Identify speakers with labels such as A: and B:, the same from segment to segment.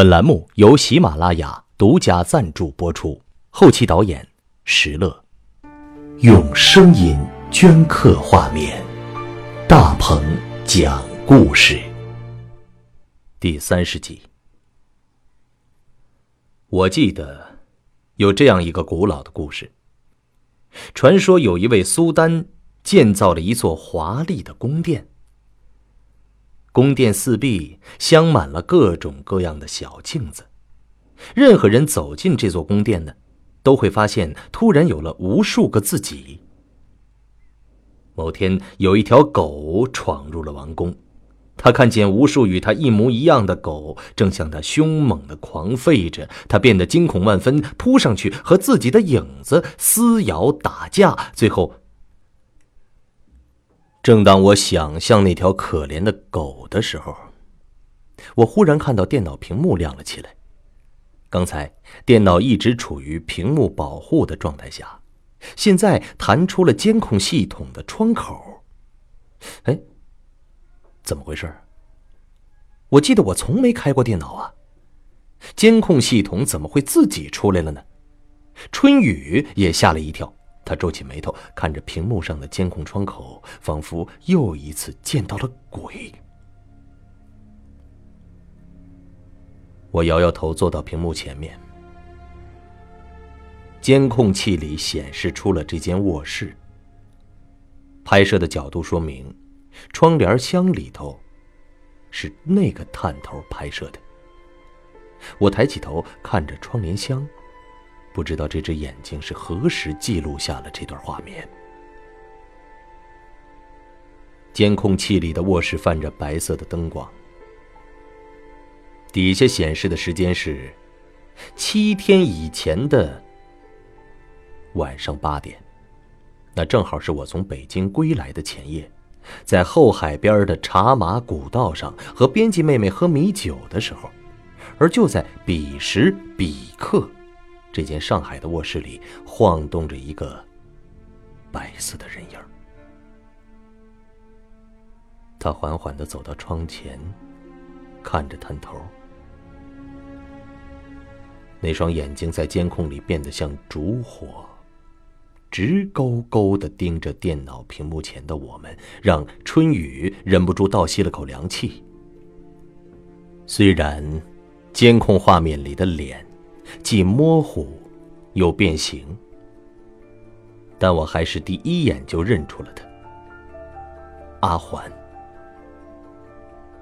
A: 本栏目由喜马拉雅独家赞助播出，后期导演石乐，用声音镌刻画面，大鹏讲故事。第三十集，我记得有这样一个古老的故事。传说有一位苏丹建造了一座华丽的宫殿。宫殿四壁镶满了各种各样的小镜子，任何人走进这座宫殿呢，都会发现突然有了无数个自己。某天，有一条狗闯入了王宫，他看见无数与他一模一样的狗正向他凶猛的狂吠着，他变得惊恐万分，扑上去和自己的影子撕咬打架，最后。正当我想象那条可怜的狗的时候，我忽然看到电脑屏幕亮了起来。刚才电脑一直处于屏幕保护的状态下，现在弹出了监控系统的窗口。哎，怎么回事？我记得我从没开过电脑啊，监控系统怎么会自己出来了呢？春雨也吓了一跳。他皱起眉头，看着屏幕上的监控窗口，仿佛又一次见到了鬼。我摇摇头，坐到屏幕前面。监控器里显示出了这间卧室。拍摄的角度说明，窗帘箱里头是那个探头拍摄的。我抬起头看着窗帘箱。不知道这只眼睛是何时记录下了这段画面。监控器里的卧室泛着白色的灯光，底下显示的时间是七天以前的晚上八点，那正好是我从北京归来的前夜，在后海边的茶马古道上和编辑妹妹喝米酒的时候，而就在彼时彼刻。这间上海的卧室里晃动着一个白色的人影他缓缓的走到窗前，看着探头，那双眼睛在监控里变得像烛火，直勾勾的盯着电脑屏幕前的我们，让春雨忍不住倒吸了口凉气。虽然监控画面里的脸。既模糊，又变形，但我还是第一眼就认出了他。阿环，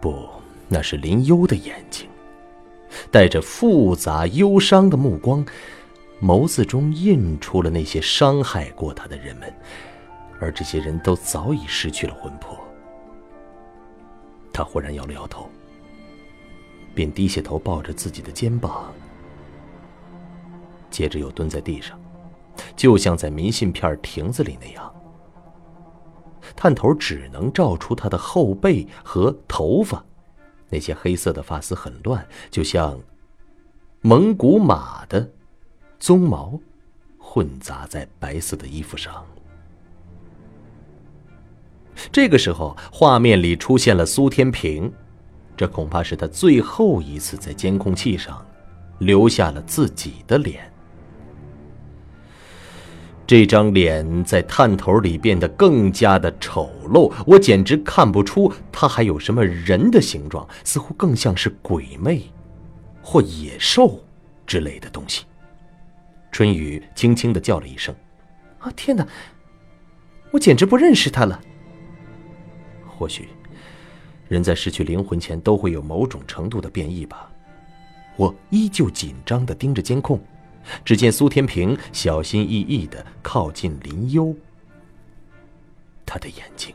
A: 不，那是林幽的眼睛，带着复杂忧伤的目光，眸子中印出了那些伤害过他的人们，而这些人都早已失去了魂魄。他忽然摇了摇头，便低下头抱着自己的肩膀。接着又蹲在地上，就像在明信片亭子里那样。探头只能照出他的后背和头发，那些黑色的发丝很乱，就像蒙古马的鬃毛混杂在白色的衣服上。这个时候，画面里出现了苏天平，这恐怕是他最后一次在监控器上留下了自己的脸。这张脸在探头里变得更加的丑陋，我简直看不出它还有什么人的形状，似乎更像是鬼魅，或野兽之类的东西。春雨轻轻的叫了一声：“啊，天哪！我简直不认识他了。”或许，人在失去灵魂前都会有某种程度的变异吧。我依旧紧张的盯着监控。只见苏天平小心翼翼的靠近林幽，他的眼睛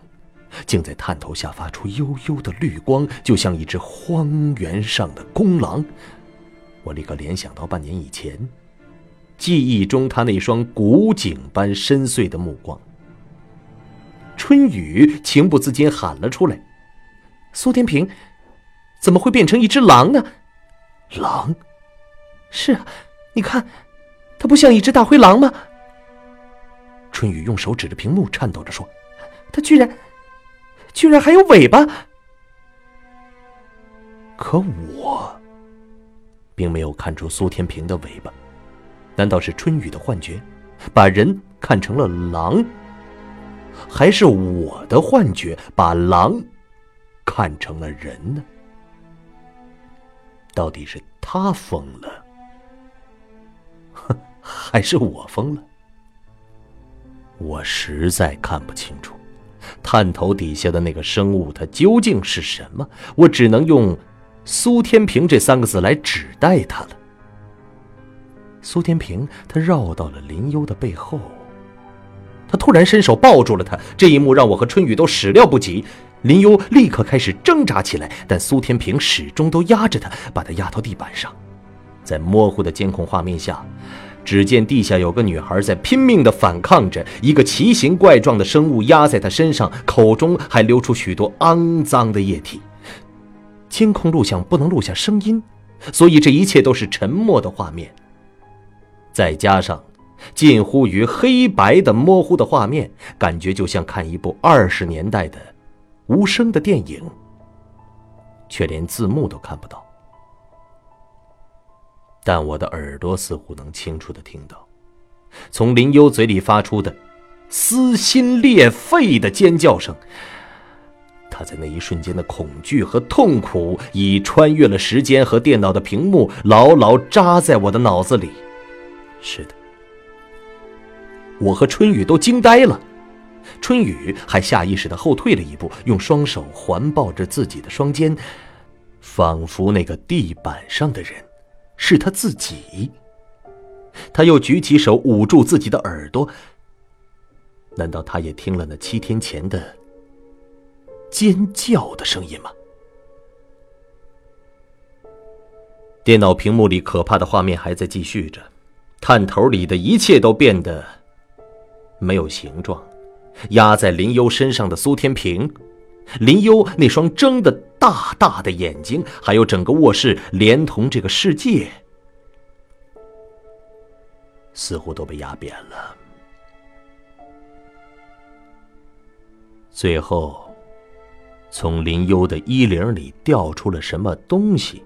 A: 竟在探头下发出幽幽的绿光，就像一只荒原上的公狼。我立刻联想到半年以前，记忆中他那双古井般深邃的目光。春雨情不自禁喊了出来：“苏天平，怎么会变成一只狼呢？”狼，是啊。你看，它不像一只大灰狼吗？春雨用手指着屏幕，颤抖着说：“它居然，居然还有尾巴！”可我并没有看出苏天平的尾巴，难道是春雨的幻觉，把人看成了狼？还是我的幻觉把狼看成了人呢？到底是他疯了，还是我疯了？我实在看不清楚，探头底下的那个生物，它究竟是什么？我只能用“苏天平”这三个字来指代它了。苏天平，他绕到了林幽的背后，他突然伸手抱住了他。这一幕让我和春雨都始料不及。林幽立刻开始挣扎起来，但苏天平始终都压着他，把他压到地板上。在模糊的监控画面下。只见地下有个女孩在拼命地反抗着，一个奇形怪状的生物压在她身上，口中还流出许多肮脏的液体。监控录像不能录下声音，所以这一切都是沉默的画面。再加上近乎于黑白的模糊的画面，感觉就像看一部二十年代的无声的电影，却连字幕都看不到。但我的耳朵似乎能清楚的听到，从林幽嘴里发出的撕心裂肺的尖叫声。他在那一瞬间的恐惧和痛苦，已穿越了时间和电脑的屏幕，牢牢扎在我的脑子里。是的，我和春雨都惊呆了。春雨还下意识的后退了一步，用双手环抱着自己的双肩，仿佛那个地板上的人。是他自己。他又举起手捂住自己的耳朵。难道他也听了那七天前的尖叫的声音吗？电脑屏幕里可怕的画面还在继续着，探头里的一切都变得没有形状。压在林幽身上的苏天平，林幽那双睁的。大大的眼睛，还有整个卧室，连同这个世界，似乎都被压扁了。最后，从林幽的衣领里掉出了什么东西。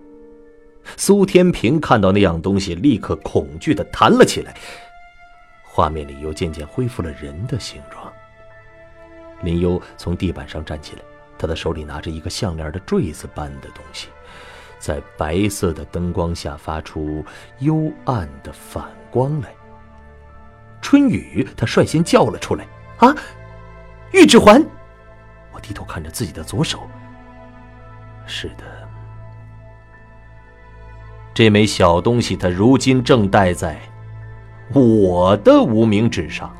A: 苏天平看到那样东西，立刻恐惧的弹了起来。画面里又渐渐恢复了人的形状。林幽从地板上站起来。他的手里拿着一个项链的坠子般的东西，在白色的灯光下发出幽暗的反光来。春雨，他率先叫了出来：“啊，玉指环！”我低头看着自己的左手，是的，这枚小东西，它如今正戴在我的无名指上，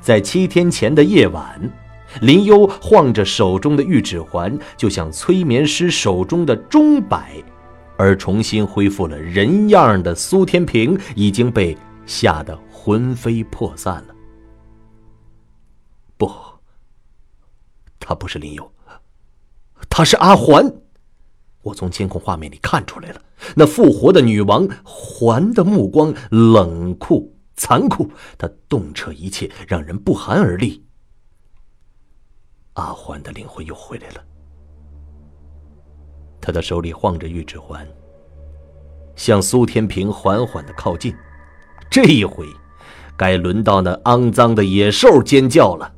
A: 在七天前的夜晚。林幽晃着手中的玉指环，就像催眠师手中的钟摆，而重新恢复了人样的苏天平已经被吓得魂飞魄散了。不，他不是林幽，他是阿环。我从监控画面里看出来了，那复活的女王环的目光冷酷残酷，她洞彻一切，让人不寒而栗。阿欢的灵魂又回来了，他的手里晃着玉指环，向苏天平缓缓的靠近。这一回，该轮到那肮脏的野兽尖叫了。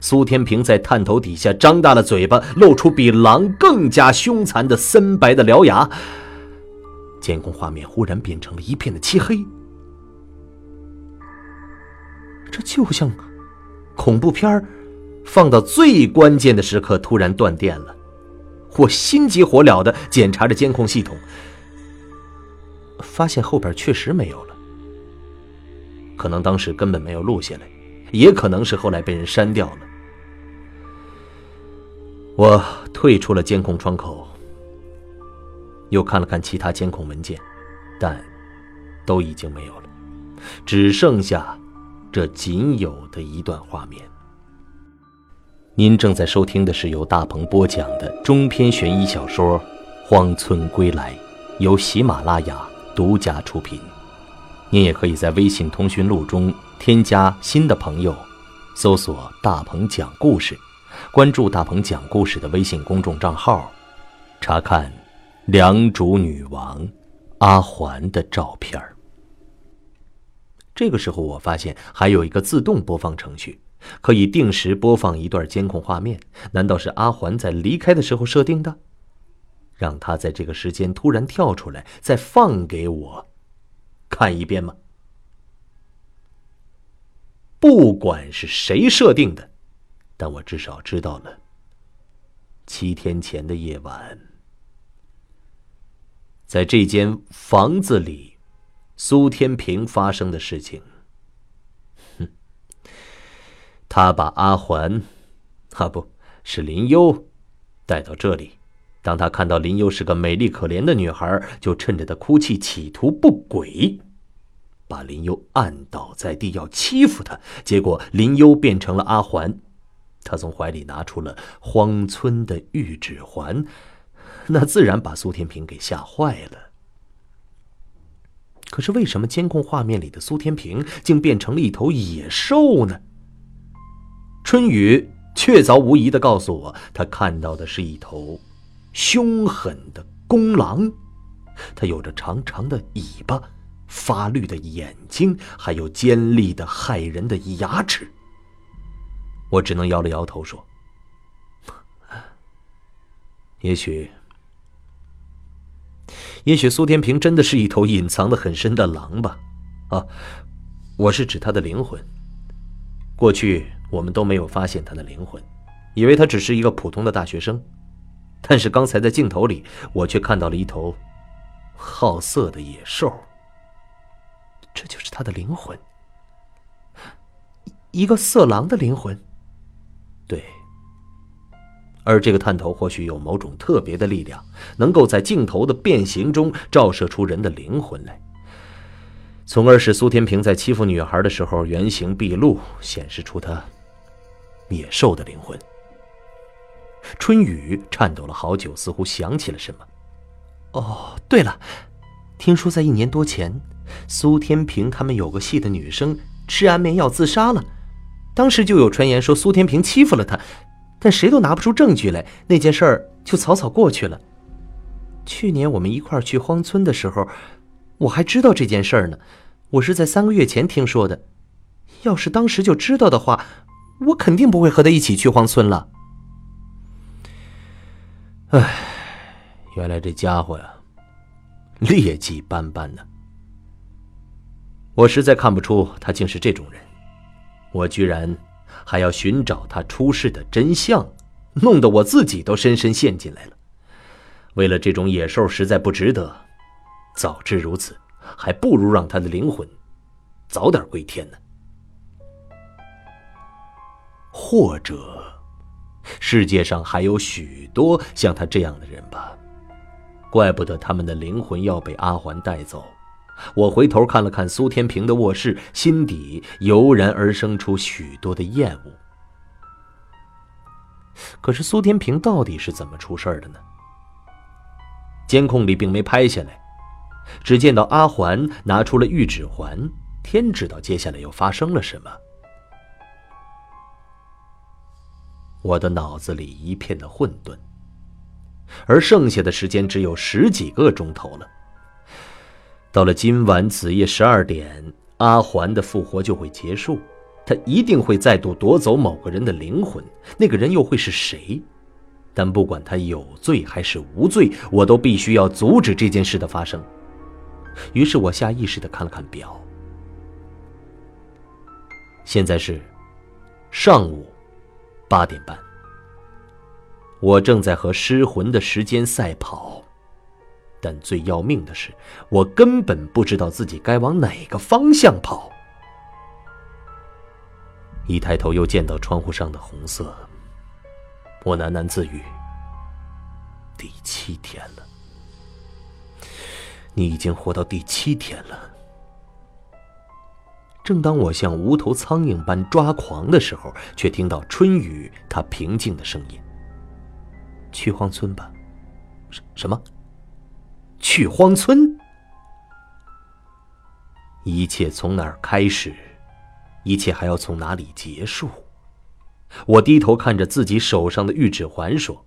A: 苏天平在探头底下张大了嘴巴，露出比狼更加凶残的森白的獠牙。监控画面忽然变成了一片的漆黑，这就像恐怖片儿。放到最关键的时刻，突然断电了。我心急火燎的检查着监控系统，发现后边确实没有了。可能当时根本没有录下来，也可能是后来被人删掉了。我退出了监控窗口，又看了看其他监控文件，但都已经没有了，只剩下这仅有的一段画面。您正在收听的是由大鹏播讲的中篇悬疑小说《荒村归来》，由喜马拉雅独家出品。您也可以在微信通讯录中添加新的朋友，搜索“大鹏讲故事”，关注大鹏讲故事的微信公众账号，查看《良渚女王》阿环的照片这个时候，我发现还有一个自动播放程序，可以定时播放一段监控画面。难道是阿环在离开的时候设定的？让他在这个时间突然跳出来，再放给我看一遍吗？不管是谁设定的，但我至少知道了七天前的夜晚，在这间房子里，苏天平发生的事情。他把阿环，啊，不是林优，带到这里。当他看到林优是个美丽可怜的女孩，就趁着她哭泣，企图不轨。把林优按倒在地，要欺负她，结果林优变成了阿环。他从怀里拿出了荒村的玉指环，那自然把苏天平给吓坏了。可是为什么监控画面里的苏天平竟变成了一头野兽呢？春雨确凿无疑的告诉我，他看到的是一头凶狠的公狼，它有着长长的尾巴。发绿的眼睛，还有尖利的骇人的牙齿。我只能摇了摇头说：“也许，也许苏天平真的是一头隐藏的很深的狼吧？啊，我是指他的灵魂。过去我们都没有发现他的灵魂，以为他只是一个普通的大学生。但是刚才在镜头里，我却看到了一头好色的野兽。”这就是他的灵魂，一个色狼的灵魂。对，而这个探头或许有某种特别的力量，能够在镜头的变形中照射出人的灵魂来，从而使苏天平在欺负女孩的时候原形毕露，显示出他野兽的灵魂。春雨颤抖了好久，似乎想起了什么。哦，对了，听说在一年多前。苏天平他们有个系的女生吃安眠药自杀了，当时就有传言说苏天平欺负了她，但谁都拿不出证据来，那件事儿就草草过去了。去年我们一块儿去荒村的时候，我还知道这件事儿呢，我是在三个月前听说的。要是当时就知道的话，我肯定不会和他一起去荒村了。唉，原来这家伙呀，劣迹斑斑呢。我实在看不出他竟是这种人，我居然还要寻找他出事的真相，弄得我自己都深深陷进来了。为了这种野兽，实在不值得。早知如此，还不如让他的灵魂早点归天呢。或者，世界上还有许多像他这样的人吧？怪不得他们的灵魂要被阿环带走。我回头看了看苏天平的卧室，心底油然而生出许多的厌恶。可是苏天平到底是怎么出事的呢？监控里并没拍下来，只见到阿环拿出了玉指环，天知道接下来又发生了什么。我的脑子里一片的混沌，而剩下的时间只有十几个钟头了。到了今晚子夜十二点，阿环的复活就会结束，他一定会再度夺走某个人的灵魂，那个人又会是谁？但不管他有罪还是无罪，我都必须要阻止这件事的发生。于是我下意识的看了看表，现在是上午八点半，我正在和失魂的时间赛跑。但最要命的是，我根本不知道自己该往哪个方向跑。一抬头，又见到窗户上的红色，我喃喃自语：“第七天了，你已经活到第七天了。”正当我像无头苍蝇般抓狂的时候，却听到春雨他平静的声音：“去荒村吧。”什什么？去荒村，一切从哪儿开始？一切还要从哪里结束？我低头看着自己手上的玉指环，说：“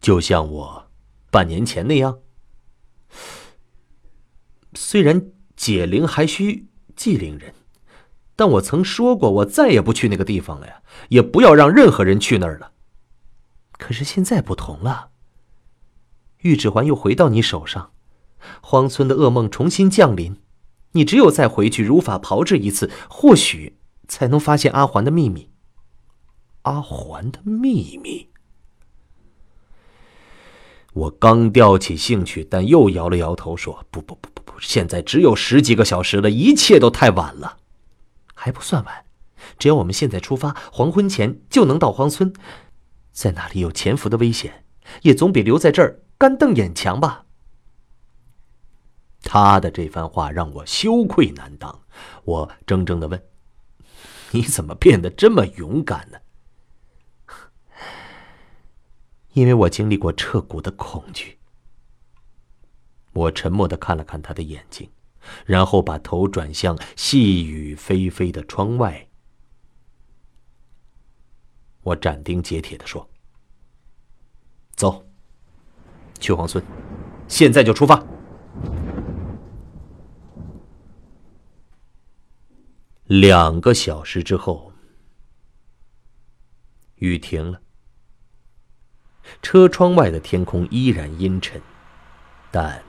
A: 就像我半年前那样。”虽然解铃还需系铃人，但我曾说过，我再也不去那个地方了呀，也不要让任何人去那儿了。可是现在不同了，玉指环又回到你手上，荒村的噩梦重新降临，你只有再回去如法炮制一次，或许才能发现阿环的秘密。阿环的秘密。我刚吊起兴趣，但又摇了摇头，说：“不不不不不，现在只有十几个小时了，一切都太晚了。还不算晚，只要我们现在出发，黄昏前就能到荒村，在那里有潜伏的危险，也总比留在这儿干瞪眼强吧。”他的这番话让我羞愧难当，我怔怔的问：“你怎么变得这么勇敢呢？” 因为我经历过彻骨的恐惧，我沉默的看了看他的眼睛，然后把头转向细雨霏霏的窗外。我斩钉截铁的说：“走，去黄村，现在就出发。”两个小时之后，雨停了。车窗外的天空依然阴沉，但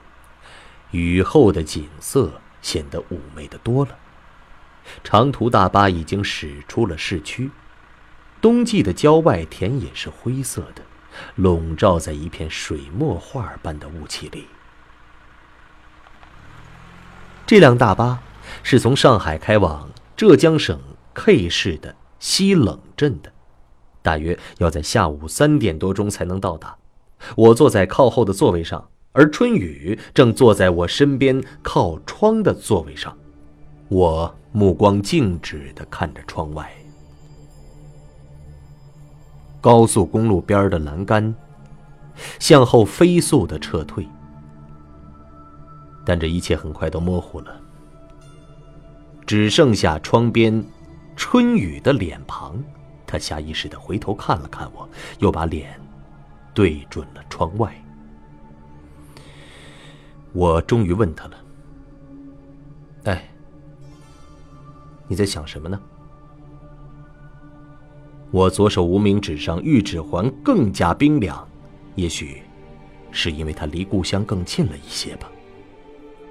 A: 雨后的景色显得妩媚的多了。长途大巴已经驶出了市区，冬季的郊外田野是灰色的，笼罩在一片水墨画般的雾气里。这辆大巴是从上海开往浙江省 K 市的西冷镇的。大约要在下午三点多钟才能到达。我坐在靠后的座位上，而春雨正坐在我身边靠窗的座位上。我目光静止地看着窗外，高速公路边的栏杆向后飞速地撤退，但这一切很快都模糊了，只剩下窗边春雨的脸庞。他下意识的回头看了看我，又把脸对准了窗外。我终于问他了：“哎，你在想什么呢？”我左手无名指上玉指环更加冰凉，也许是因为他离故乡更近了一些吧。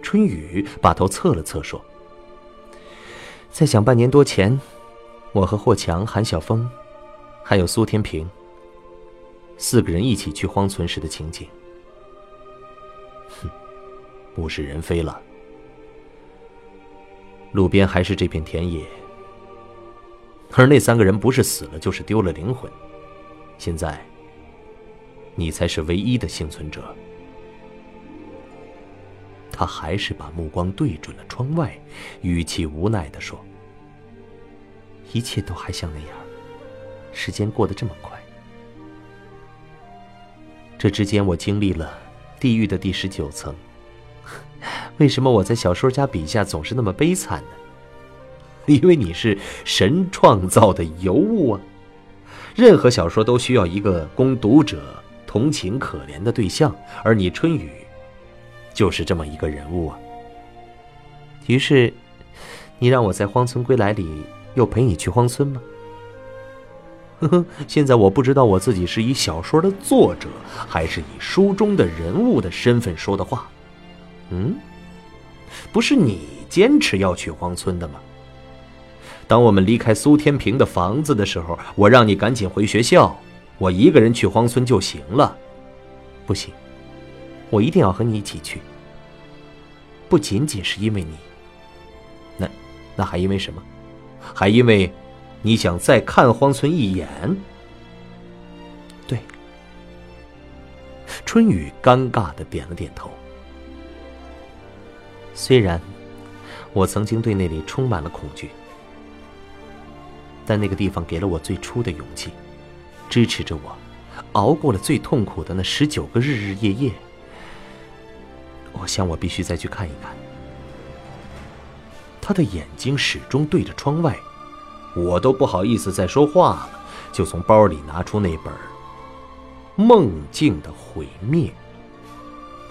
A: 春雨把头侧了侧，说：“在想半年多前。”我和霍强、韩晓峰，还有苏天平，四个人一起去荒村时的情景。物是人非了。路边还是这片田野，而那三个人不是死了，就是丢了灵魂。现在，你才是唯一的幸存者。他还是把目光对准了窗外，语气无奈的说。一切都还像那样，时间过得这么快。这之间我经历了地狱的第十九层。为什么我在小说家笔下总是那么悲惨呢？因为你是神创造的尤物啊！任何小说都需要一个供读者同情可怜的对象，而你春雨，就是这么一个人物啊。于是，你让我在《荒村归来》里。又陪你去荒村吗？呵呵，现在我不知道我自己是以小说的作者，还是以书中的人物的身份说的话。嗯，不是你坚持要去荒村的吗？当我们离开苏天平的房子的时候，我让你赶紧回学校，我一个人去荒村就行了。不行，我一定要和你一起去。不仅仅是因为你，那，那还因为什么？还因为，你想再看荒村一眼。对，春雨尴尬的点了点头。虽然我曾经对那里充满了恐惧，但那个地方给了我最初的勇气，支持着我熬过了最痛苦的那十九个日日夜夜。我想，我必须再去看一看。他的眼睛始终对着窗外，我都不好意思再说话了，就从包里拿出那本《梦境的毁灭》，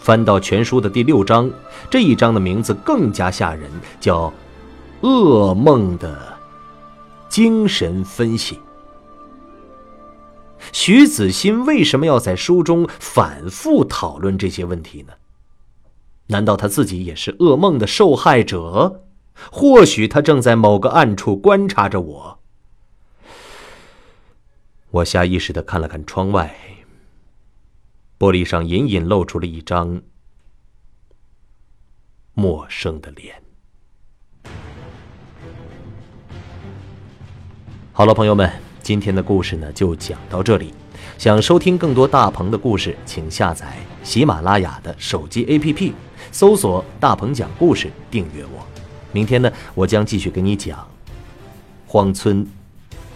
A: 翻到全书的第六章，这一章的名字更加吓人，叫“噩梦的精神分析”。徐子欣为什么要在书中反复讨论这些问题呢？难道他自己也是噩梦的受害者？或许他正在某个暗处观察着我。我下意识的看了看窗外，玻璃上隐隐露出了一张陌生的脸。好了，朋友们，今天的故事呢就讲到这里。想收听更多大鹏的故事，请下载喜马拉雅的手机 APP，搜索“大鹏讲故事”，订阅我。明天呢，我将继续给你讲荒村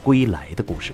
A: 归来的故事。